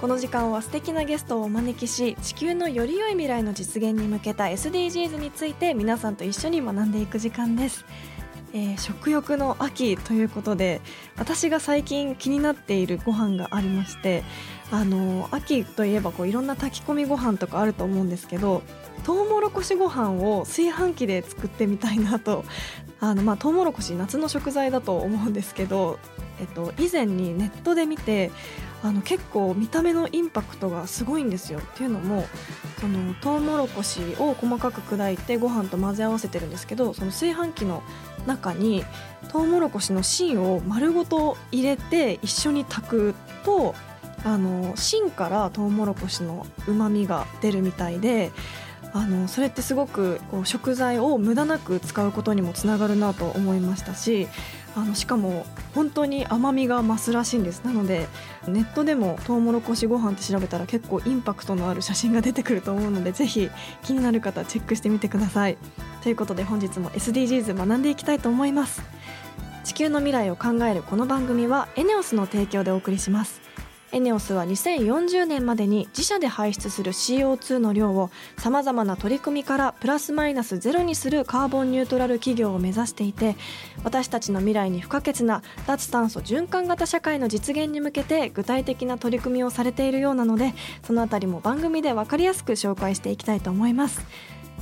この時間は素敵なゲストをお招きし地球のより良い未来の実現に向けた SDGs について皆さんと一緒に学んでいく時間です、えー食欲の秋ということで私が最近気になっているご飯がありましてあの秋といえばこういろんな炊き込みご飯とかあると思うんですけどトウモロコシご飯を炊飯器で作ってみたいなとあのまあトウモロコシ夏の食材だと思うんですけど、えっと、以前にネットで見てあの結構見た目のインパクトがすごいんですよ。っていうのもそのトウモロコシを細かく砕いてご飯と混ぜ合わせてるんですけどその炊飯器の中にトウモロコシの芯を丸ごと入れて一緒に炊くとあの芯からトウモロコシのうまみが出るみたいであのそれってすごくこう食材を無駄なく使うことにもつながるなと思いましたしあのしかも本当に甘みが増すらしいんです。なのでネットでもトウモロコシご飯って調べたら結構インパクトのある写真が出てくると思うのでぜひ気になる方チェックしてみてください。ということで本日も SDGs 学んでいきたいと思います。地球の未来を考えるこの番組はエネオスの提供でお送りします。エネオスは2040年までに自社で排出する CO2 の量をさまざまな取り組みからプラスマイナスゼロにするカーボンニュートラル企業を目指していて私たちの未来に不可欠な脱炭素循環型社会の実現に向けて具体的な取り組みをされているようなのでそのあたりも番組で分かりやすく紹介していきたいと思います。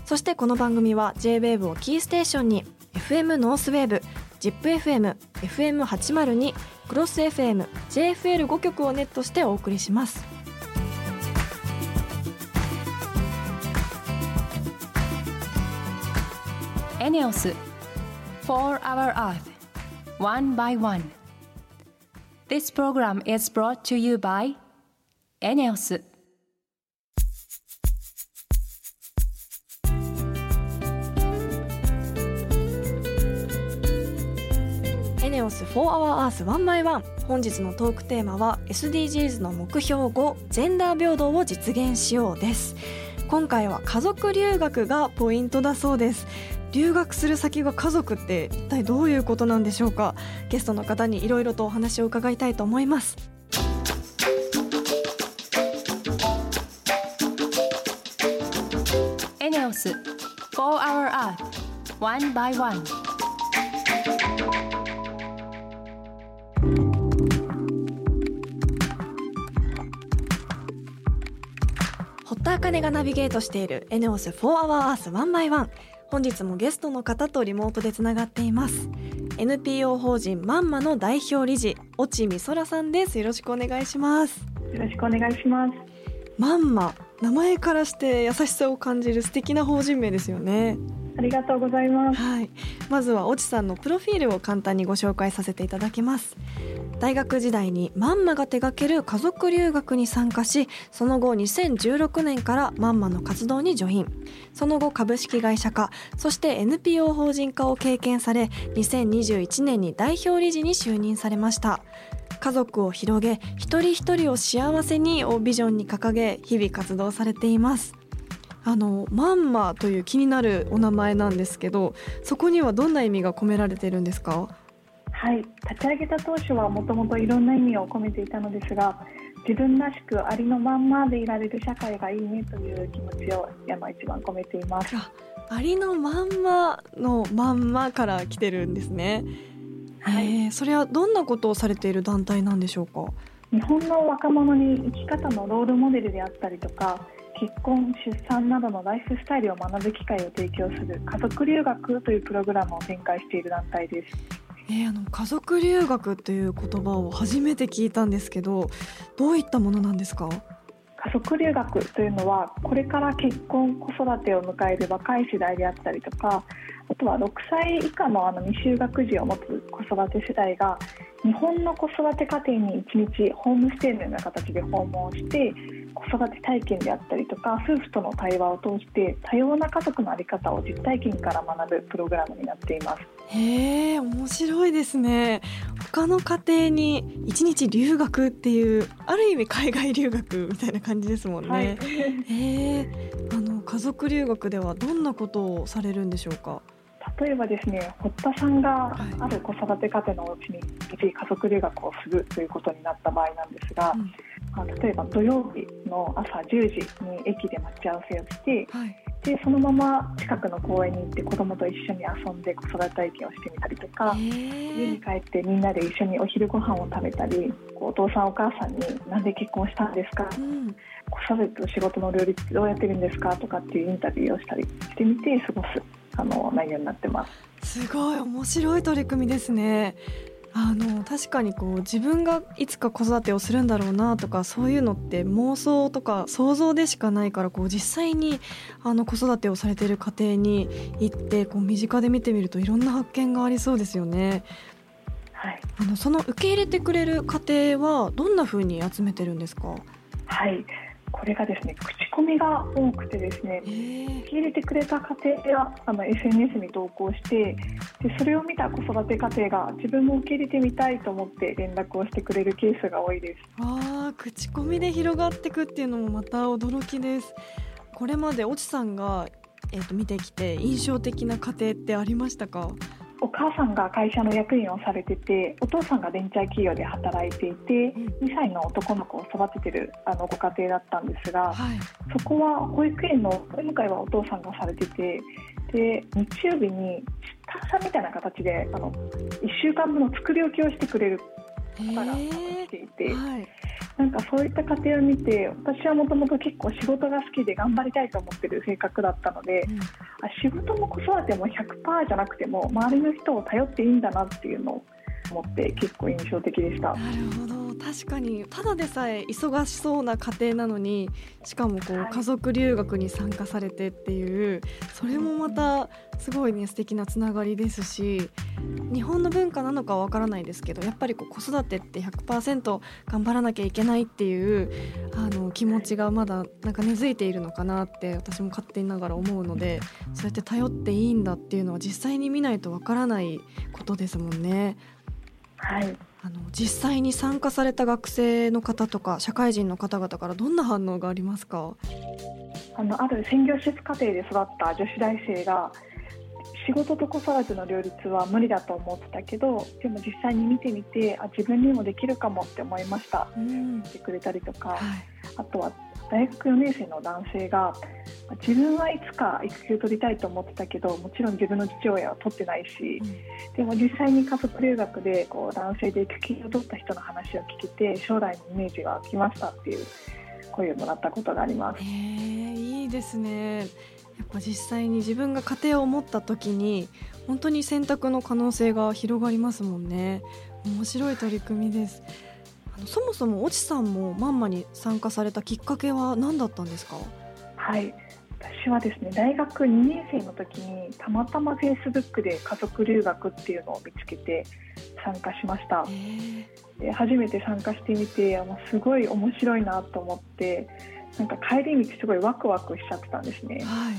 そしてこの番組は JWAVE をキーステーションに FM ノースウェーブ ZIPFM、FM802、クロス FM、JFL5 曲をネットしてお送りします。エネオス For Our Earth One by One This program is brought to you by エネオスエネオス4 Hour Earth 1 by 1本日のトークテーマは SDGs の目標5ジェンダー平等を実現しようです。今回は家族留学がポイントだそうです。留学する先が家族って一体どういうことなんでしょうか？ゲストの方にいろいろとお話を伺いたいと思います。エネオス4 Hour Earth One by One 茜がナビゲートしているエネオス4 Hour Earth 1 by 1本日もゲストの方とリモートでつながっています。NPO 法人まんまの代表理事越智美空さんです。よろしくお願いします。よろしくお願いします。まんま。名前からして優しさを感じる素敵な法人名ですよね。ありがとうございます。はい。まずは越智さんのプロフィールを簡単にご紹介させていただきます大学時代にまんまが手掛ける家族留学に参加しその後2016年からまんまの活動にジョイン。その後株式会社化そして NPO 法人化を経験され2021年に代表理事に就任されました。家族を広げ一人一人を幸せにをビジョンに掲げ日々活動されています。あのまんまという気になるお名前なんですけどそこにはどんな意味が込められているんですか？はい、立ち上げた当初はもともといろんな意味を込めていたのですが、自分らしくありのまんまでいられる社会がいいねという気持ちをあの一番込めています。ありのまんまのまんまから来てるんですね、はいへえそれはどんなことをされている団体なんでしょうか？日本の若者に生き方のロールモデルであったりとか、結婚、出産などのライフスタイルを学ぶ機会を提供する家族留学というプログラムを展開している団体です。えーあの家族留学という言葉を初めて聞いたんですけどどういったものなんですか？家族留学というのはこれから結婚子育てを迎える若い世代であったりとかあとは6歳以下のあの未就学児を持つ子育て世代が日本の子育て家庭に1日ホームステイのような形で訪問して子育て体験であったりとか夫婦との対話を通して多様な家族の在り方を実体験から学ぶプログラムになっています。へえ面白いですね他の家庭に一日留学っていうある意味海外留学みたいな感じですもんね。はい、へえあの家族留学ではどんなことをされるんでしょうか？例えばですね堀田さんがある子育て家庭のお家に一時家族留学をするということになった場合なんですが、うんまあ、例えば土曜日の朝10時に駅で待ち合わせをして、はい、でそのまま近くの公園に行って子どもと一緒に遊んで子育て体験をしてみたりとか家に帰ってみんなで一緒にお昼ご飯を食べたりお父さんお母さんに「なんで結婚したんですか?」うん子育てと仕事の両立どうやってるんですか？とかっていうインタビューをしたりしてみて過ごすあの内容になってます。すごい面白い取り組みですね。あの確かにこう自分がいつか子育てをするんだろうなとかそういうのって妄想とか想像でしかないからこう実際にあの子育てをされている家庭に行ってこう身近で見てみるといろんな発見がありそうですよね。はい、あのその受け入れてくれる家庭はどんなふうに集めてるんですか？はいこれがですね口コミが多くてですね受け入れてくれた家庭があの SNS に投稿してでそれを見た子育て家庭が自分も受け入れてみたいと思って連絡をしてくれるケースが多いです。あ口コミで広がっていくっていうのもまた驚きです。これまで越智さんが、えーと見てきて印象的な家庭ってありましたか？お母さんが会社の役員をされててお父さんがベンチャー企業で働いていて2歳の男の子を育ててるあのご家庭だったんですが、はい、そこは保育園のお迎えはお父さんがされててで日曜日に下さみたいな形であの1週間分の作り置きをしてくれる方が来ていて。はいなんかそういった過程を見て私はもともと結構仕事が好きで頑張りたいと思ってる性格だったので、うん、仕事も子育ても100%じゃなくても周りの人を頼っていいんだなっていうのを思って結構印象的でした。なるほど確かにただでさえ忙しそうな家庭なのにしかもこう家族留学に参加されてっていうそれもまたすごいね素敵なつながりですし日本の文化なのかわからないですけどやっぱりこう子育てって100%頑張らなきゃいけないっていうあの気持ちがまだなんか根付いているのかなって私も勝手にながら思うのでそうやって頼っていいんだっていうのは実際に見ないとわからないことですもんね。はい。あの実際に参加された学生の方とか社会人の方々からどんな反応がありますか？あのある専業施設家庭で育った女子大生が仕事と子育ての両立は無理だと思ってたけどでも実際に見てみてあ自分にもできるかもって思いました、うん、ってくれたりとか、はい、あとは大学4年生の男性が自分はいつか育休取りたいと思ってたけどもちろん自分の父親は取ってないし、うん、でも実際に家族留学でこう男性で育休を取った人の話を聞けて将来のイメージが湧きましたっていう声をもらったことがあります。いいですね。やっぱ実際に自分が家庭を持った時に本当に選択の可能性が広がりますもんね。面白い取り組みですそもそも越智さんもマンマに参加されたきっかけは何だったんですか？はい。私はですね大学2年生の時にたまたまフェイスブックで家族留学っていうのを見つけて参加しました。で初めて参加してみてあのすごい面白いなと思ってなんか帰り道すごいワクワクしちゃってたんですね、は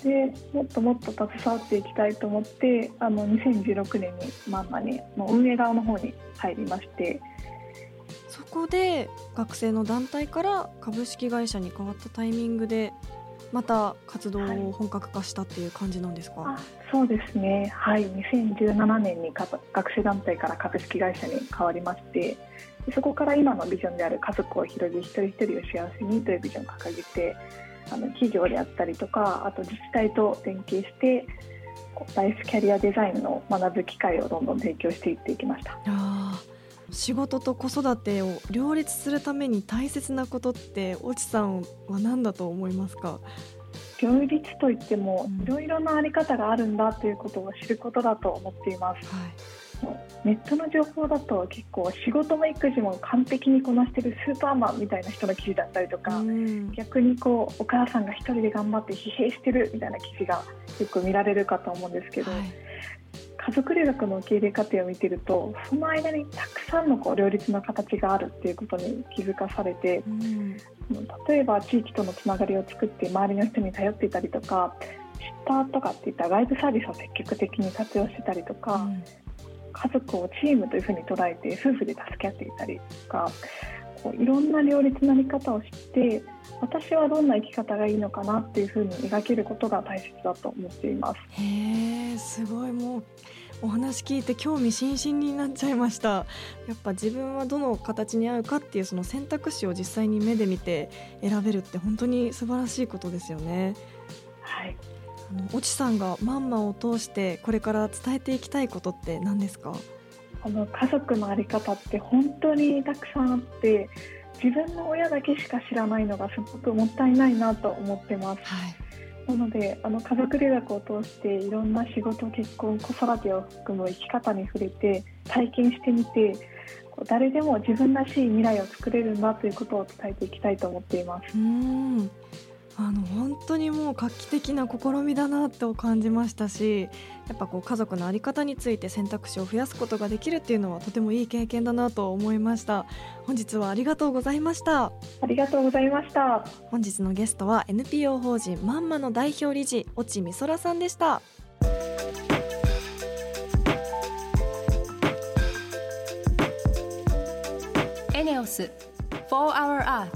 い、でもっともっと携わっていきたいと思ってあの2016年にマンマにの運営側の方に入りましてそこで学生の団体から株式会社に変わったタイミングでまた活動を本格化したっていう感じなんですか、はい、そうですね。はい。2017年に学生団体から株式会社に変わりましてそこから今のビジョンである家族を広げ一人一人を幸せにというビジョンを掲げてあの企業であったりとかあと自治体と連携してライフキャリアデザインの学ぶ機会をどんどん提供していっていきました。仕事と子育てを両立するために大切なことって越智さんは何だと思いますか？両立といってもいろいろなあり方があるんだということを知ることだと思っています、はい、ネットの情報だと結構仕事も育児も完璧にこなしてるスーパーマンみたいな人の記事だったりとか、うん、逆にこうお母さんが一人で頑張って疲弊してるみたいな記事がよく見られるかと思うんですけど、はい家族留学の受け入れ過程を見てるとその間にたくさんのこう両立の形があるっていうことに気づかされて、うん、例えば地域とのつながりを作って周りの人に頼っていたりとかシッターとかっていった外部サービスを積極的に活用してたりとか、うん、家族をチームというふうに捉えて夫婦で助け合っていたりとかこういろんな両立の在り方を知って私はどんな生き方がいいのかなっていうふうに描けることが大切だと思っています。へーすごい。もうお話聞いて興味津々になっちゃいました。やっぱ自分はどの形に合うかっていうその選択肢を実際に目で見て選べるって本当に素晴らしいことですよね。はい。あの越智さんがマンマを通してこれから伝えていきたいことって何ですか？あの家族の在り方って本当にたくさんあって自分の親だけしか知らないのがすごくもったいないなと思ってます。はいなのであの家族留学を通していろんな仕事結婚子育てを含む生き方に触れて体験してみて誰でも自分らしい未来を作れるんだということを伝えていきたいと思っています。うんあの本当にもう画期的な試みだなと感じましたしやっぱこう家族の在り方について選択肢を増やすことができるっていうのはとてもいい経験だなと思いました。本日はありがとうございました。ありがとうございました。本日のゲストは NPO 法人まんまの代表理事越智美空さんでした。エネオス4 Hour Earth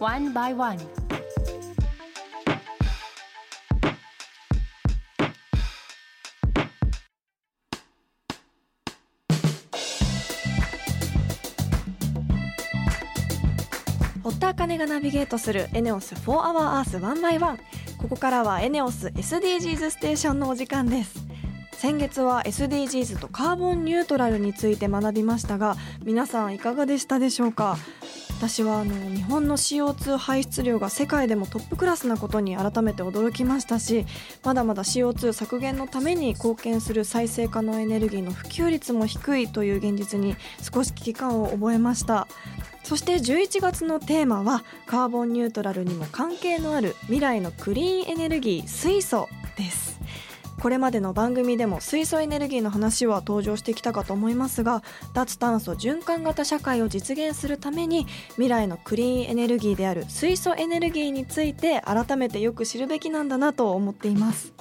One by One 茜がナビゲートするエネオス4 Hour Earth 1 by 1ここからはエネオス SDGs ステーションのお時間です。先月は SDGs とカーボンニュートラルについて学びましたが皆さんいかがでしたでしょうか？私はあの日本の CO2 排出量が世界でもトップクラスなことに改めて驚きましたしまだまだ CO2 削減のために貢献する再生可能エネルギーの普及率も低いという現実に少し危機感を覚えました。そして11月のテーマはカーボンニュートラルにも関係のある未来のクリーンエネルギー水素です。これまでの番組でも水素エネルギーの話は登場してきたかと思いますが脱炭素循環型社会を実現するために未来のクリーンエネルギーである水素エネルギーについて改めてよく知るべきなんだなと思っています。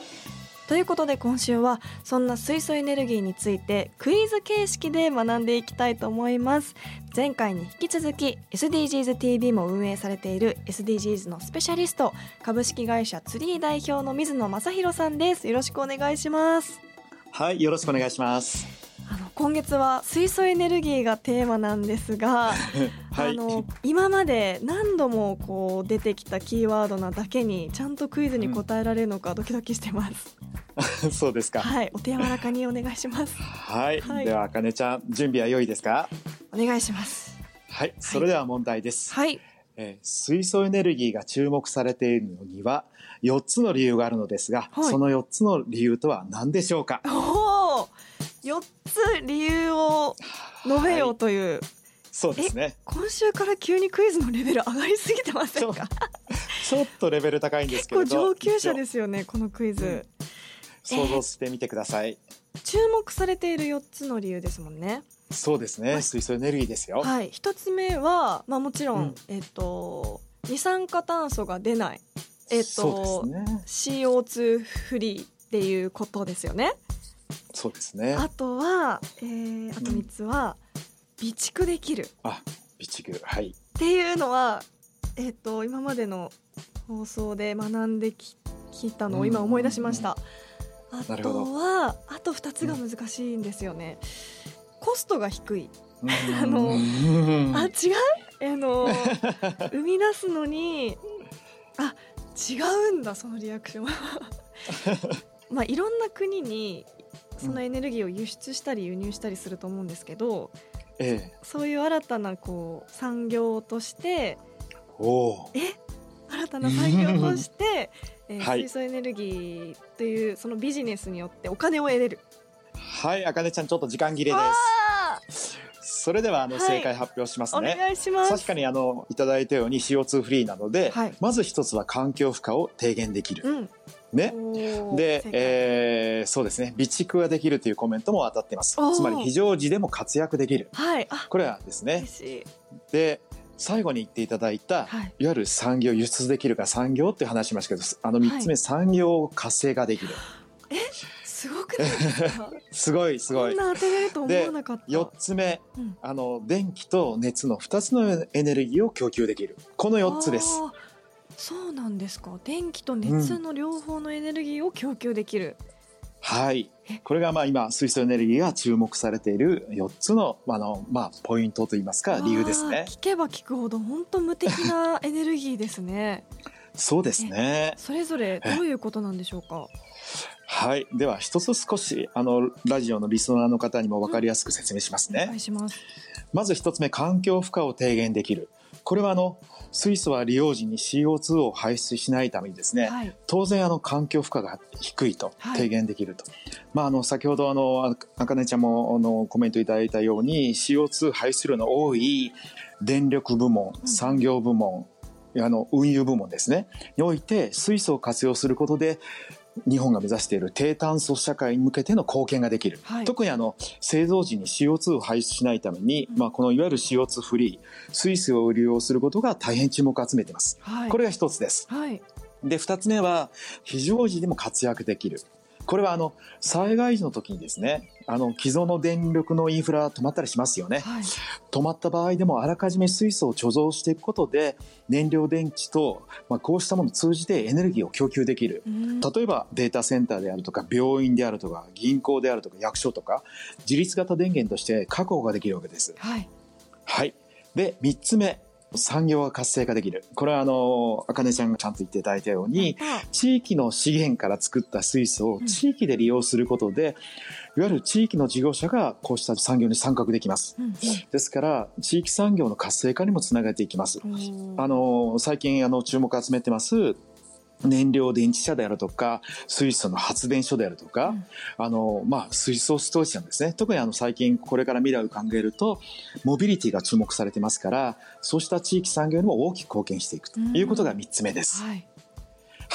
ということで今週はそんな水素エネルギーについてクイズ形式で学んでいきたいと思います。前回に引き続き SDGs TV も運営されている SDGs のスペシャリスト株式会社ツリー代表の水野正弘さんです。よろしくお願いします。はいよろしくお願いします。あの今月は水素エネルギーがテーマなんですが、はい、あの今まで何度もこう出てきたキーワードなだけにちゃんとクイズに答えられるのかドキドキしてます。そうですか。はい、お手柔らかにお願いします。はい、はい、では、あかねちゃん、準備は良いですか？お願いします。はい、それでは問題です。はい。えー、水素エネルギーが注目されているのには4つの理由があるのですが、はい、その4つの理由とは何でしょうか？おお4つ理由を述べようという、はい、そうですね。今週から急にクイズのレベル上がりすぎてませんか？ちょっとレベル高いんですけど。結構上級者ですよねこのクイズ、うん想像してみてください、注目されている4つの理由ですもんね。そうですね、はい、水素エネルギーですよ。はい。一つ目はまあもちろん、うん、えっ、と二酸化炭素が出ないえっ、と、ね、CO2 フリーっていうことですよね。そうですね。あとは、えー、あと3つは、備蓄できる。あ備蓄。はい。っていうのはえっ、と今までの放送で学んできたのを今思い出しました、あとはあと2つが難しいんですよね。コストが低い。あのあ違う？あの 生み出すのにあ違うんだそのリアクション まあいろんな国にそのエネルギーを輸出したり輸入したりすると思うんですけど、ええ、そういう新たなこう産業としておえ新たな産業としてえーはい、水素エネルギーというそのビジネスによってお金を得れる。はいあかねちゃんちょっと時間切れです。それではあの、正解発表しますね。お願いします。確かにあのいただいたように CO2 フリーなので、はい、まず一つは環境負荷を低減できる、うん、ね。でえーそうですね。備蓄ができるというコメントも当たっています。つまり非常時でも活躍できる。はい。あこれはですね。で最後に言っていただいた、はい。い、わゆる産業輸出できるか産業っていう話しましたけどあの3つ目、産業活性化できる。すごくないですか？すごいすごい。こんな当てれると思わなかった。4つ目うん。あの電気と熱の2つのエネルギーを供給できる。この4つです。そうなんですか。電気と熱の両方のエネルギーを供給できる、はい。え？これがまあ今水素エネルギーが注目されている4つのあの、まあ、ポイントといいますか理由ですね。聞けば聞くほど本当無敵なエネルギーですね。そうですね。それぞれどういうことなんでしょうか？はい。では一つ少しあのラジオのリスナーの方にも分かりやすく説明しますおね、願いします。まず一つ目環境負荷を低減できるこれはあの水素は利用時に CO2 を排出しないためにですね、はい。当然あの環境負荷が低いとはい。低減できると、まああの先ほどあのあかねちゃんもあのコメントいただいたように CO2 排出量の多い電力部門うん。産業部門、あの運輸部門ですね。において水素を活用することで日本が目指している低炭素社会に向けての貢献ができる、はい。特にあの製造時に CO2 を排出しないために、うん。まあ、このいわゆる CO2 フリー水素を利用することが大変注目を集めています。はい。これが一つです。はい。で2つ目は非常時でも活躍できるこれはあの災害時の時にですねあの既存の電力のインフラ止まったりしますよね。はい。止まった場合でもあらかじめ水素を貯蔵していくことで燃料電池と、まあ、こうしたものを通じてエネルギーを供給できる。うん。例えばデータセンターであるとか病院であるとか銀行であるとか役所とか自立型電源として確保ができるわけです。はい。はい、で3つ目産業が活性化できる。これはあのあかねちゃんがちゃんと言っていただいたようにあ地域の資源から作った水素をうん。地域で利用することで、いわゆる地域の事業者がこうした産業に参画できます。うんですから地域産業の活性化にもつながっていきます。うんあの最近あの注目を集めてます燃料電池車であるとか水素の発電所であるとか、うん。あのまあ、水素ストーリーなんですね。特にあの最近これから未来を考えるとモビリティが注目されてますからそうした地域産業にも大きく貢献していくということが3つ目です。はい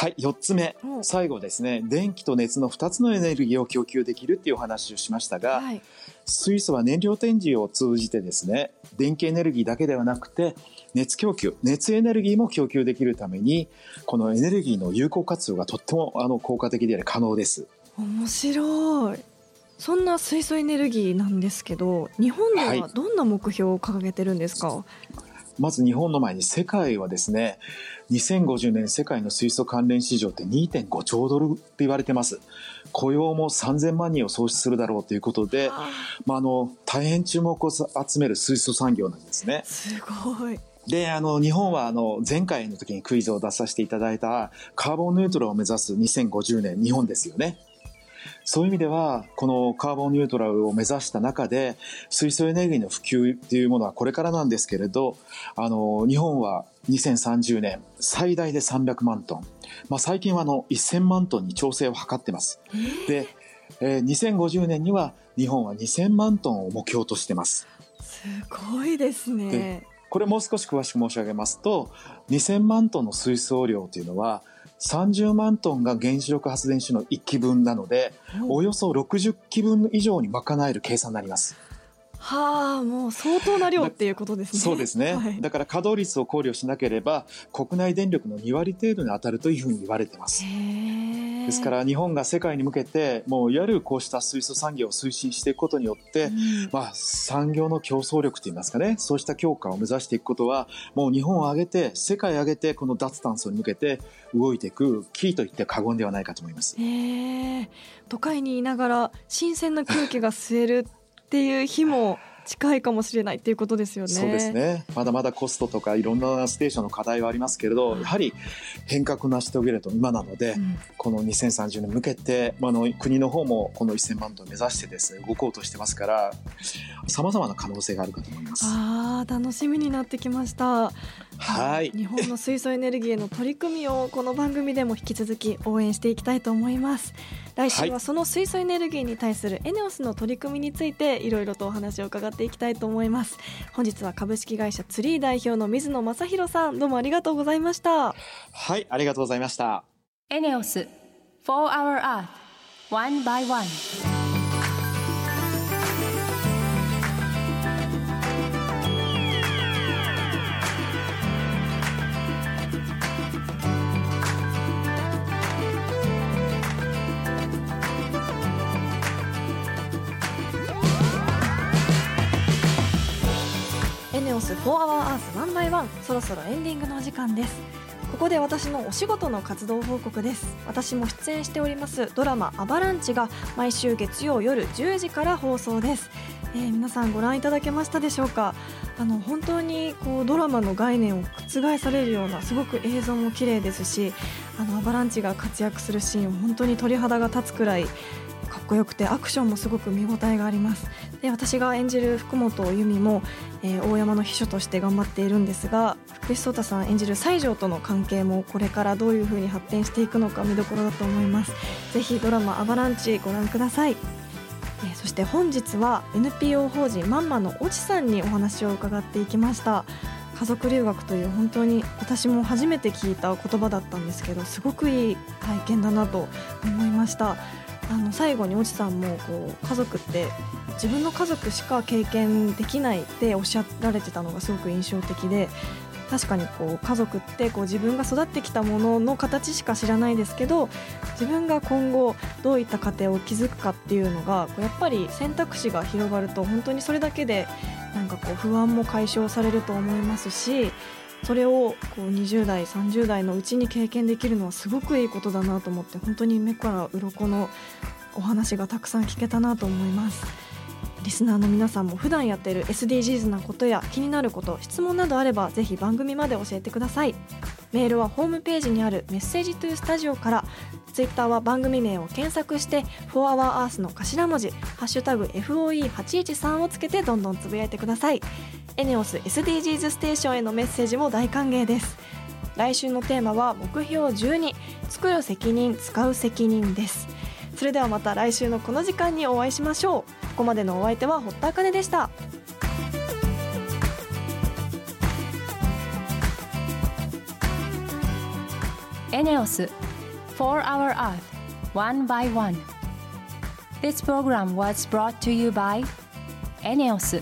はい、4つ目。お最後ですね。電気と熱の2つのエネルギーを供給できるっていうお話をしましたが、はい。水素は燃料電池を通じてですね電気エネルギーだけではなくて熱供給熱エネルギーも供給できるためにこのエネルギーの有効活用がとってもあの効果的であり可能です。面白い。そんな水素エネルギーなんですけど日本でははい。どんな目標を掲げてるんですか、まず日本の前に世界はですね2050年世界の水素関連市場って2.5兆ドルって言われてます。雇用も3000万人を創出するだろうということで、あまあ、あの大変注目を集める水素産業なんですね。すごい。であの日本はあの前回の時にクイズを出させていただいたカーボンニュートラルを目指す2050年日本ですよね。そういう意味ではこのカーボンニュートラルを目指した中で水素エネルギーの普及っていうものはこれからなんですけれどあの日本は2030年最大で300万トン、まあ、最近はあの1000万トンに調整を図ってます。で、えー2050年には日本は2000万トンを目標としてます。すごいですねでこれもう少し詳しく申し上げますと2000万トンの水素量というのは30万トンが原子力発電所の1基分なのでおよそ60基分以上に賄える計算になります。はあもう相当な量っていうことですね。そうですね、はい。だから稼働率を考慮しなければ国内電力の2割程度に当たるというふうに言われてます。ですから日本が世界に向けてもういわゆるこうした水素産業を推進していくことによって、うん。まあ、産業の競争力といいますかね。そうした強化を目指していくことはもう日本を挙げて世界を挙げてこの脱炭素に向けて動いていくキーといって過言ではないかと思います。都会にいながら新鮮な空気が吸えるっていう日も近いかもしれないっていうことですよね。そうですねまだまだコストとかいろんなステーションの課題はありますけれどやはり変革を成し遂げると今なので、うんこの2030年に向けて、まあ、あの国の方もこの1000万トンを目指してですね動こうとしてますからさまざまな可能性があるかと思います。あー楽しみになってきました。はい日本の水素エネルギーへの取り組みをこの番組でも引き続き応援していきたいと思います。来週ははその水素エネルギーに対するエネオスの取り組みについていろいろとお話を伺っていきたいと思います。本日は株式会社ツリー代表の水野正弘さんどうもありがとうございました。はい、ありがとうございました。エネオス For Our Earth One by One エネオス4 Hour Earth 1 by 1そろそろエンディングのお時間です。ここで私のお仕事の活動報告です。私も出演しておりますドラマアバランチが毎週月曜夜10時から放送です、えー皆さんご覧いただけましたでしょうか？あの本当にこうドラマの概念を覆されるようなすごく映像も綺麗ですしあのアバランチが活躍するシーン本当に鳥肌が立つくらいこよくてアクションもすごく見応えがあります。で私が演じる福本由美も、えー大山の秘書として頑張っているんですが福士蒼太さん演じる西条との関係もこれからどういう風に発展していくのか見どころだと思います。ぜひドラマ「アバランチ」ご覧ください。えそして本日は NPO 法人まんまの越智さんにお話を伺っていきました。家族留学という本当に私も初めて聞いた言葉だったんですけどすごくいい体験だなと思いました。あの最後に越智さんもこう家族って自分の家族しか経験できないっておっしゃられてたのがすごく印象的で確かにこう家族ってこう自分が育ってきたものの形しか知らないですけど自分が今後どういった家庭を築くかっていうのがこうやっぱり選択肢が広がると本当にそれだけでなんかこう不安も解消されると思いますしそれをこう20代30代のうちに経験できるのはすごくいいことだなと思って本当に目から鱗のお話がたくさん聞けたなと思います。リスナーの皆さんも普段やっている SDGs なことや気になること質問などあればぜひ番組まで教えてください。メールはホームページにあるメッセージトゥースタジオからツイッターは番組名を検索して「4HourEarth」の頭文字「ハッシュタグ #FOE813」をつけてどんどんつぶやいてください。エネオス SDGs ステーションへのメッセージも大歓迎です。来週のテーマは目標12作る責任使う責任です。それではまた来週のこの時間にお会いしましょう。ここまでのお相手は堀田茜でした。エネオス4 Hour Earth One by One. This program was brought to you by エネオス